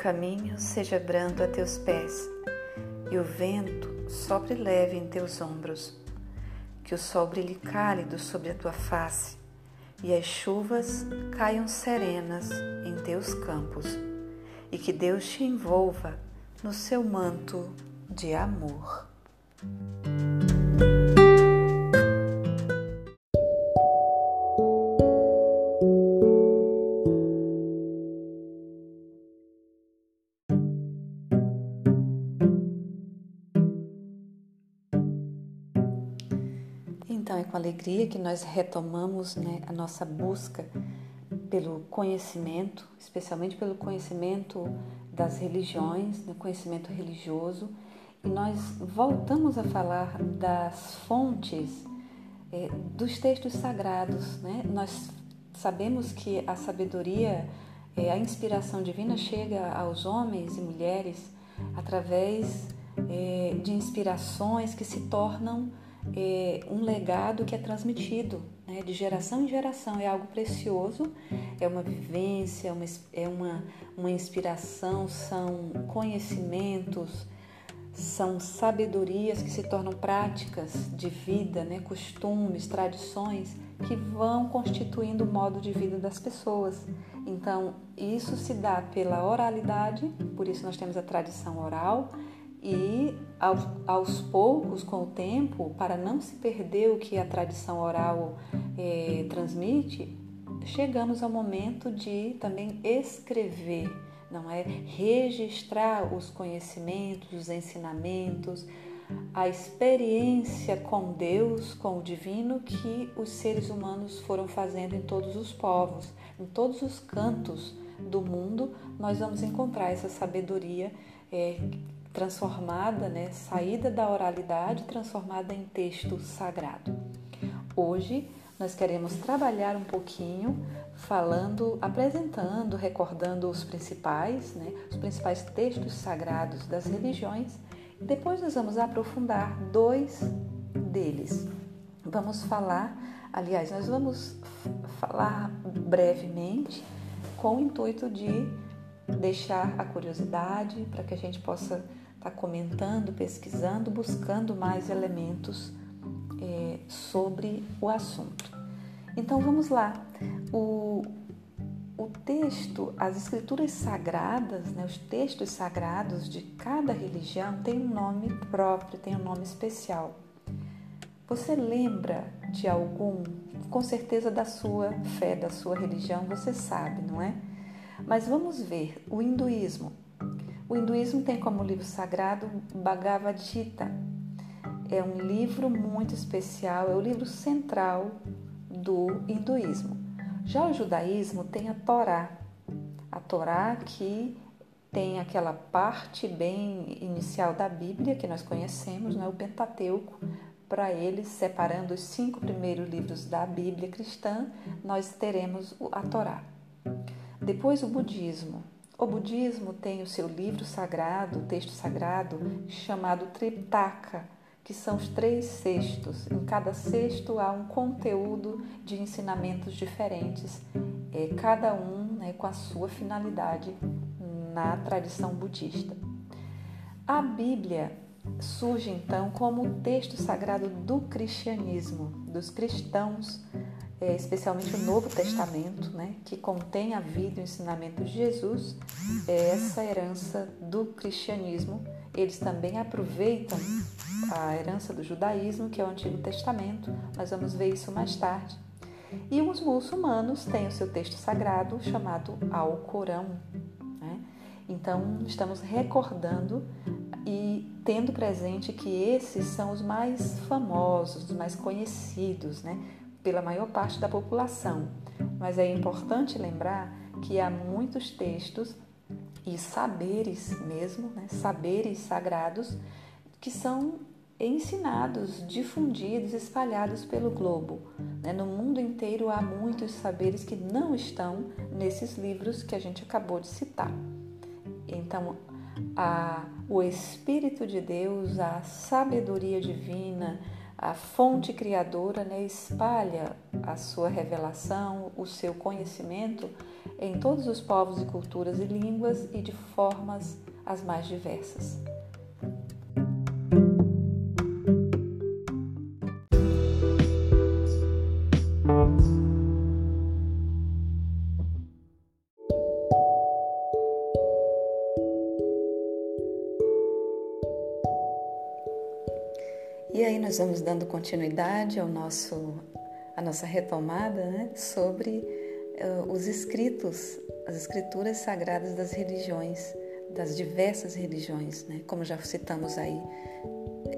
Caminho seja brando a teus pés e o vento sopre leve em teus ombros. Que o sol brilhe cálido sobre a tua face e as chuvas caiam serenas em teus campos. E que Deus te envolva no seu manto de amor. Então é com alegria que nós retomamos né, a nossa busca pelo conhecimento, especialmente pelo conhecimento das religiões, né, conhecimento religioso, e nós voltamos a falar das fontes é, dos textos sagrados. Né? Nós sabemos que a sabedoria, é, a inspiração divina chega aos homens e mulheres através é, de inspirações que se tornam é, um legado que é transmitido né, de geração em geração. É algo precioso, é uma vivência, uma, é uma, uma inspiração, são conhecimentos, são sabedorias que se tornam práticas de vida, né, costumes, tradições que vão constituindo o modo de vida das pessoas. Então, isso se dá pela oralidade, por isso nós temos a tradição oral e aos, aos, poucos, com o tempo, para não se perder o que a tradição oral é, transmite, chegamos ao momento de também escrever, não é? Registrar os conhecimentos, os ensinamentos, a experiência com Deus, com o divino que os seres humanos foram fazendo em todos os povos, em todos os cantos do mundo, nós vamos encontrar essa sabedoria é, transformada, né, saída da oralidade, transformada em texto sagrado. Hoje nós queremos trabalhar um pouquinho falando, apresentando, recordando os principais, né, os principais textos sagrados das religiões. Depois nós vamos aprofundar dois deles. Vamos falar, aliás, nós vamos falar brevemente com o intuito de deixar a curiosidade para que a gente possa está comentando, pesquisando, buscando mais elementos é, sobre o assunto. Então vamos lá. O, o texto, as escrituras sagradas, né, os textos sagrados de cada religião têm um nome próprio, tem um nome especial. Você lembra de algum, com certeza da sua fé, da sua religião, você sabe, não é? Mas vamos ver, o hinduísmo. O hinduísmo tem como livro sagrado Bhagavad Gita. É um livro muito especial, é o livro central do hinduísmo. Já o judaísmo tem a Torá. A Torá que tem aquela parte bem inicial da Bíblia que nós conhecemos, né? o Pentateuco. Para eles, separando os cinco primeiros livros da Bíblia cristã, nós teremos a Torá. Depois o budismo. O budismo tem o seu livro sagrado, texto sagrado, chamado Triptaka, que são os três cestos. Em cada cesto há um conteúdo de ensinamentos diferentes, é, cada um né, com a sua finalidade na tradição budista. A Bíblia surge então como o texto sagrado do cristianismo, dos cristãos é, especialmente o Novo Testamento, né, que contém a vida e o ensinamento de Jesus, é essa herança do cristianismo. Eles também aproveitam a herança do judaísmo, que é o Antigo Testamento, nós vamos ver isso mais tarde. E os muçulmanos têm o seu texto sagrado chamado Alcorão. Né? Então, estamos recordando e tendo presente que esses são os mais famosos, os mais conhecidos, né? Pela maior parte da população, mas é importante lembrar que há muitos textos e saberes mesmo, né, saberes sagrados, que são ensinados, difundidos, espalhados pelo globo. Né? No mundo inteiro há muitos saberes que não estão nesses livros que a gente acabou de citar. Então, a, o Espírito de Deus, a sabedoria divina, a fonte criadora né, espalha a sua revelação, o seu conhecimento em todos os povos e culturas e línguas e de formas as mais diversas. Nós vamos dando continuidade ao nosso a nossa retomada né, sobre uh, os escritos, as escrituras sagradas das religiões, das diversas religiões, né? Como já citamos aí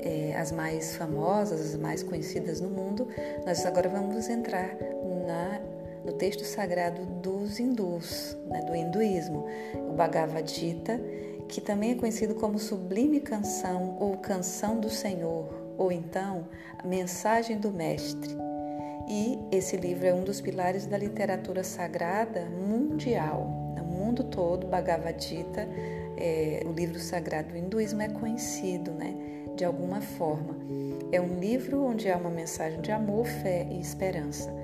é, as mais famosas, as mais conhecidas no mundo, nós agora vamos entrar na, no texto sagrado dos hindus, né, do hinduísmo, o Bhagavad Gita, que também é conhecido como Sublime Canção ou Canção do Senhor, ou então a Mensagem do Mestre. E esse livro é um dos pilares da literatura sagrada mundial. No mundo todo, Bhagavad Gita, é, o livro sagrado do hinduísmo, é conhecido né, de alguma forma. É um livro onde há uma mensagem de amor, fé e esperança.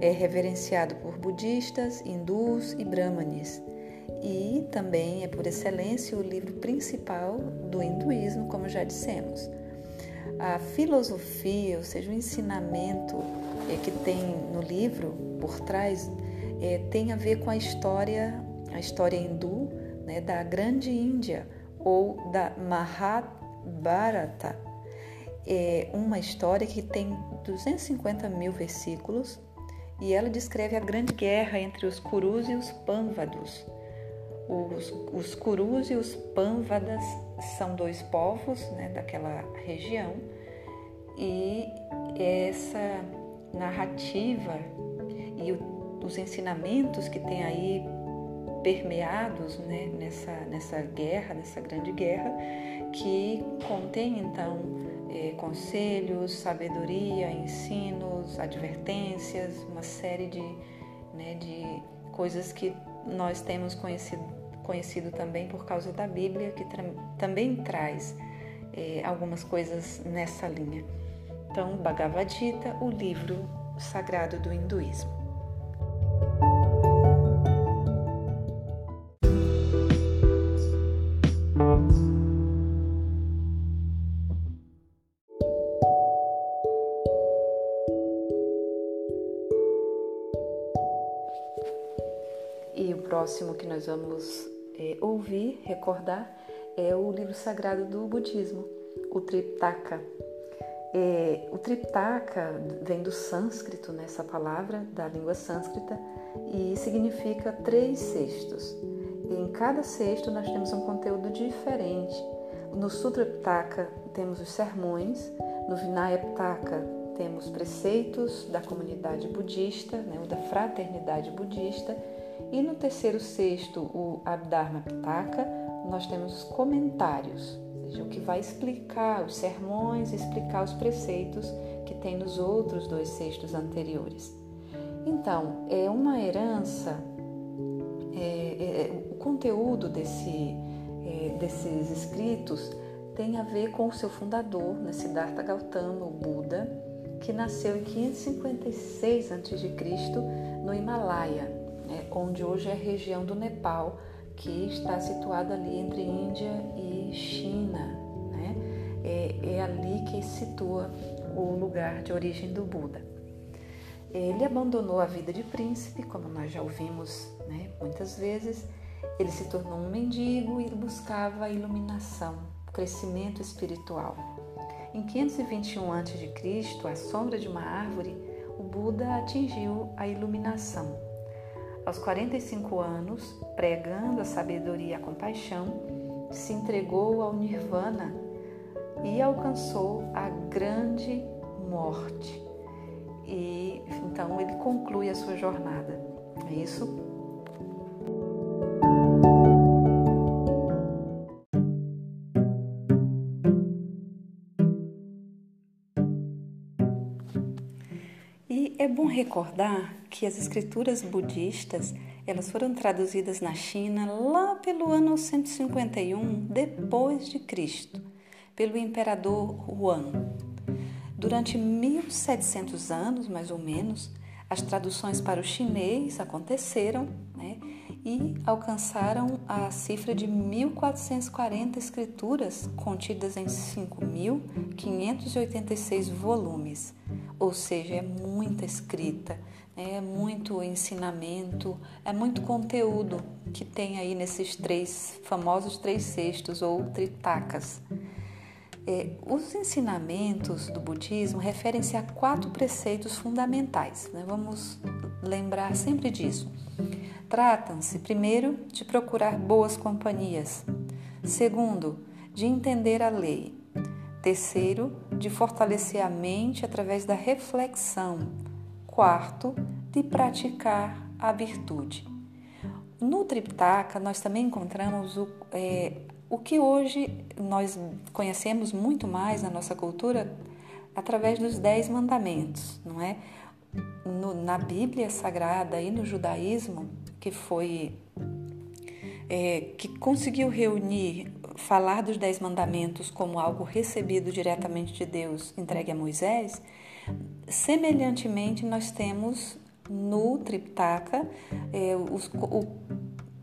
É reverenciado por budistas, hindus e brahmanes. E também é, por excelência, o livro principal do hinduísmo, como já dissemos a filosofia, ou seja, o ensinamento é, que tem no livro por trás, é, tem a ver com a história, a história hindu né, da Grande Índia ou da Mahabharata. É uma história que tem 250 mil versículos e ela descreve a grande guerra entre os Kurus e os Pânvados. Os, os Kurus e os Pânvadas são dois povos né, daquela região e essa narrativa e o, os ensinamentos que tem aí permeados né, nessa, nessa guerra, nessa grande guerra, que contém então é, conselhos, sabedoria, ensinos, advertências, uma série de, né, de coisas que nós temos conhecido, conhecido também por causa da Bíblia, que também traz é, algumas coisas nessa linha. Então, Bhagavad Gita, o livro sagrado do hinduísmo. E o próximo que nós vamos é, ouvir, recordar, é o livro sagrado do budismo, o Triptaka, é, o Triptaka vem do sânscrito, nessa né, palavra, da língua sânscrita, e significa três cestos. Em cada cesto nós temos um conteúdo diferente. No Sutra Pitaka temos os sermões, no Vinaya Pitaka temos preceitos da comunidade budista, né, da fraternidade budista, e no terceiro cesto, o Abdharma Pitaka, nós temos comentários seja, o que vai explicar os sermões, explicar os preceitos que tem nos outros dois cestos anteriores. Então, é uma herança, é, é, é, o conteúdo desse, é, desses escritos tem a ver com o seu fundador, né, Siddhartha Gautama, o Buda, que nasceu em 556 a.C. no Himalaia, né, onde hoje é a região do Nepal, que está situado ali entre Índia e China. Né? É, é ali que se situa o lugar de origem do Buda. Ele abandonou a vida de príncipe, como nós já ouvimos né, muitas vezes. Ele se tornou um mendigo e buscava a iluminação, o crescimento espiritual. Em 521 a.C., à sombra de uma árvore, o Buda atingiu a iluminação aos 45 anos, pregando a sabedoria e a compaixão, se entregou ao Nirvana e alcançou a grande morte. E então ele conclui a sua jornada. É isso? Recordar que as escrituras budistas elas foram traduzidas na China lá pelo ano 151 depois de Cristo, pelo imperador Huan. Durante 1700 anos, mais ou menos, as traduções para o chinês aconteceram? E alcançaram a cifra de 1.440 escrituras contidas em 5.586 volumes, ou seja, é muita escrita, né? é muito ensinamento, é muito conteúdo que tem aí nesses três famosos três cestos ou tritacas. É, os ensinamentos do budismo referem-se a quatro preceitos fundamentais. Né? Vamos lembrar sempre disso. Tratam-se, primeiro, de procurar boas companhias. Segundo, de entender a lei. Terceiro, de fortalecer a mente através da reflexão. Quarto, de praticar a virtude. No Triptaka, nós também encontramos o, é, o que hoje nós conhecemos muito mais na nossa cultura através dos Dez Mandamentos, não é? No, na Bíblia Sagrada e no judaísmo, que foi é, que conseguiu reunir, falar dos Dez Mandamentos como algo recebido diretamente de Deus, entregue a Moisés, semelhantemente nós temos no Triptaka é, os, o,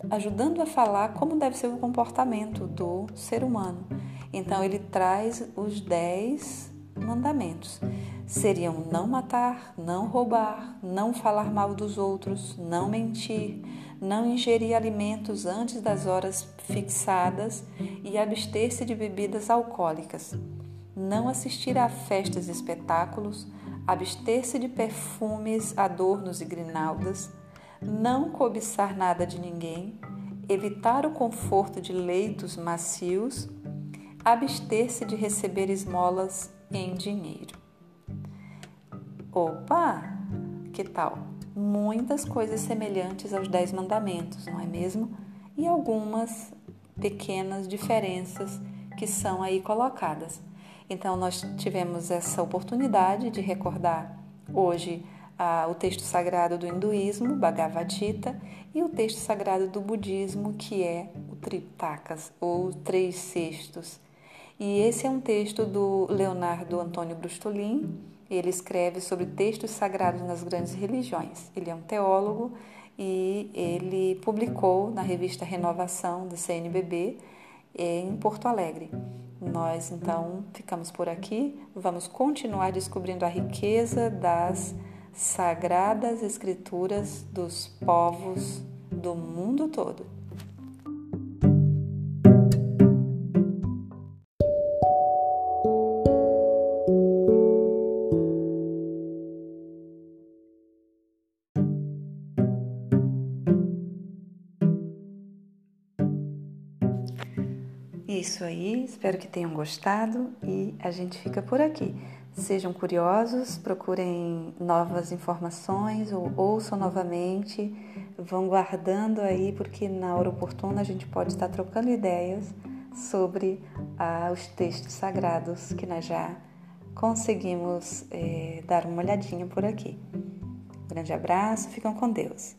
ajudando a falar como deve ser o comportamento do ser humano. Então ele traz os dez mandamentos. Seriam não matar, não roubar, não falar mal dos outros, não mentir, não ingerir alimentos antes das horas fixadas e abster-se de bebidas alcoólicas, não assistir a festas e espetáculos, abster-se de perfumes, adornos e grinaldas, não cobiçar nada de ninguém, evitar o conforto de leitos macios, abster-se de receber esmolas em dinheiro. Opa, que tal? Muitas coisas semelhantes aos Dez Mandamentos, não é mesmo? E algumas pequenas diferenças que são aí colocadas. Então, nós tivemos essa oportunidade de recordar hoje ah, o texto sagrado do hinduísmo, Bhagavad Gita, e o texto sagrado do budismo, que é o Triptakas, ou Três Cestos. E esse é um texto do Leonardo Antônio Brustolin. Ele escreve sobre textos sagrados nas grandes religiões. Ele é um teólogo e ele publicou na revista Renovação do CNBB em Porto Alegre. Nós então ficamos por aqui, vamos continuar descobrindo a riqueza das sagradas escrituras dos povos do mundo todo. Isso aí, espero que tenham gostado e a gente fica por aqui. Sejam curiosos, procurem novas informações ou ouçam novamente, vão guardando aí, porque na hora oportuna a gente pode estar trocando ideias sobre ah, os textos sagrados que nós já conseguimos eh, dar uma olhadinha por aqui. grande abraço, ficam com Deus.